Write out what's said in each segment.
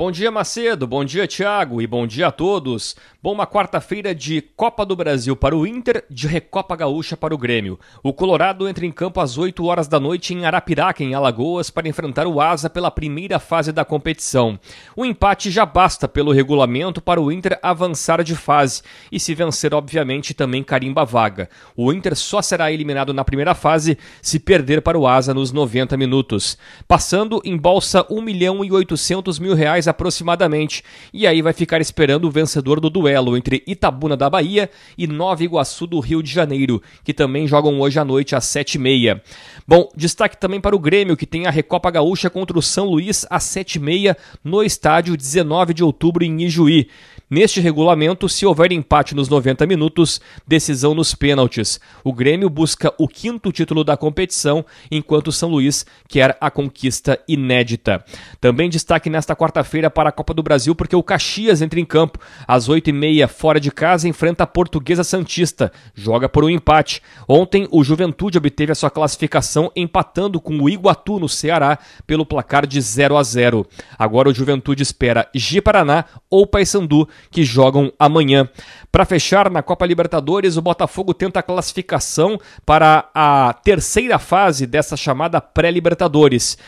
Bom dia, Macedo. Bom dia, Thiago. E bom dia a todos. Bom, uma quarta-feira de Copa do Brasil para o Inter, de Recopa Gaúcha para o Grêmio. O Colorado entra em campo às 8 horas da noite em Arapiraca, em Alagoas, para enfrentar o Asa pela primeira fase da competição. O empate já basta pelo regulamento para o Inter avançar de fase e, se vencer, obviamente, também carimba a vaga. O Inter só será eliminado na primeira fase se perder para o Asa nos 90 minutos. Passando, embolsa 1 milhão e 800 mil reais aproximadamente. E aí vai ficar esperando o vencedor do duelo entre Itabuna da Bahia e Nova Iguaçu do Rio de Janeiro, que também jogam hoje à noite às 7h30. Bom, destaque também para o Grêmio, que tem a Recopa Gaúcha contra o São Luís às 7h30 no estádio 19 de outubro em Ijuí. Neste regulamento, se houver empate nos 90 minutos, decisão nos pênaltis. O Grêmio busca o quinto título da competição, enquanto o São Luís quer a conquista inédita. Também destaque nesta quarta-feira para a Copa do Brasil, porque o Caxias entra em campo às 8h30, fora de casa, enfrenta a Portuguesa Santista. Joga por um empate. Ontem, o Juventude obteve a sua classificação empatando com o Iguatu no Ceará pelo placar de 0 a 0. Agora o Juventude espera Ji-Paraná ou Paysandu que jogam amanhã. Para fechar, na Copa Libertadores, o Botafogo tenta a classificação para a terceira fase dessa chamada pré-Libertadores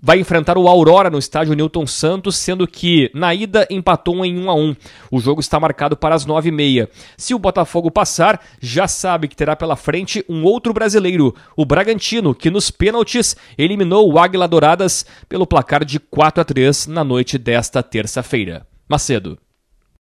vai enfrentar o Aurora no estádio Newton Santos, sendo que na ida empatou em 1 a 1. O jogo está marcado para as 9h30. Se o Botafogo passar, já sabe que terá pela frente um outro brasileiro, o Bragantino, que nos pênaltis eliminou o Águila Douradas pelo placar de 4 a 3 na noite desta terça-feira. Macedo.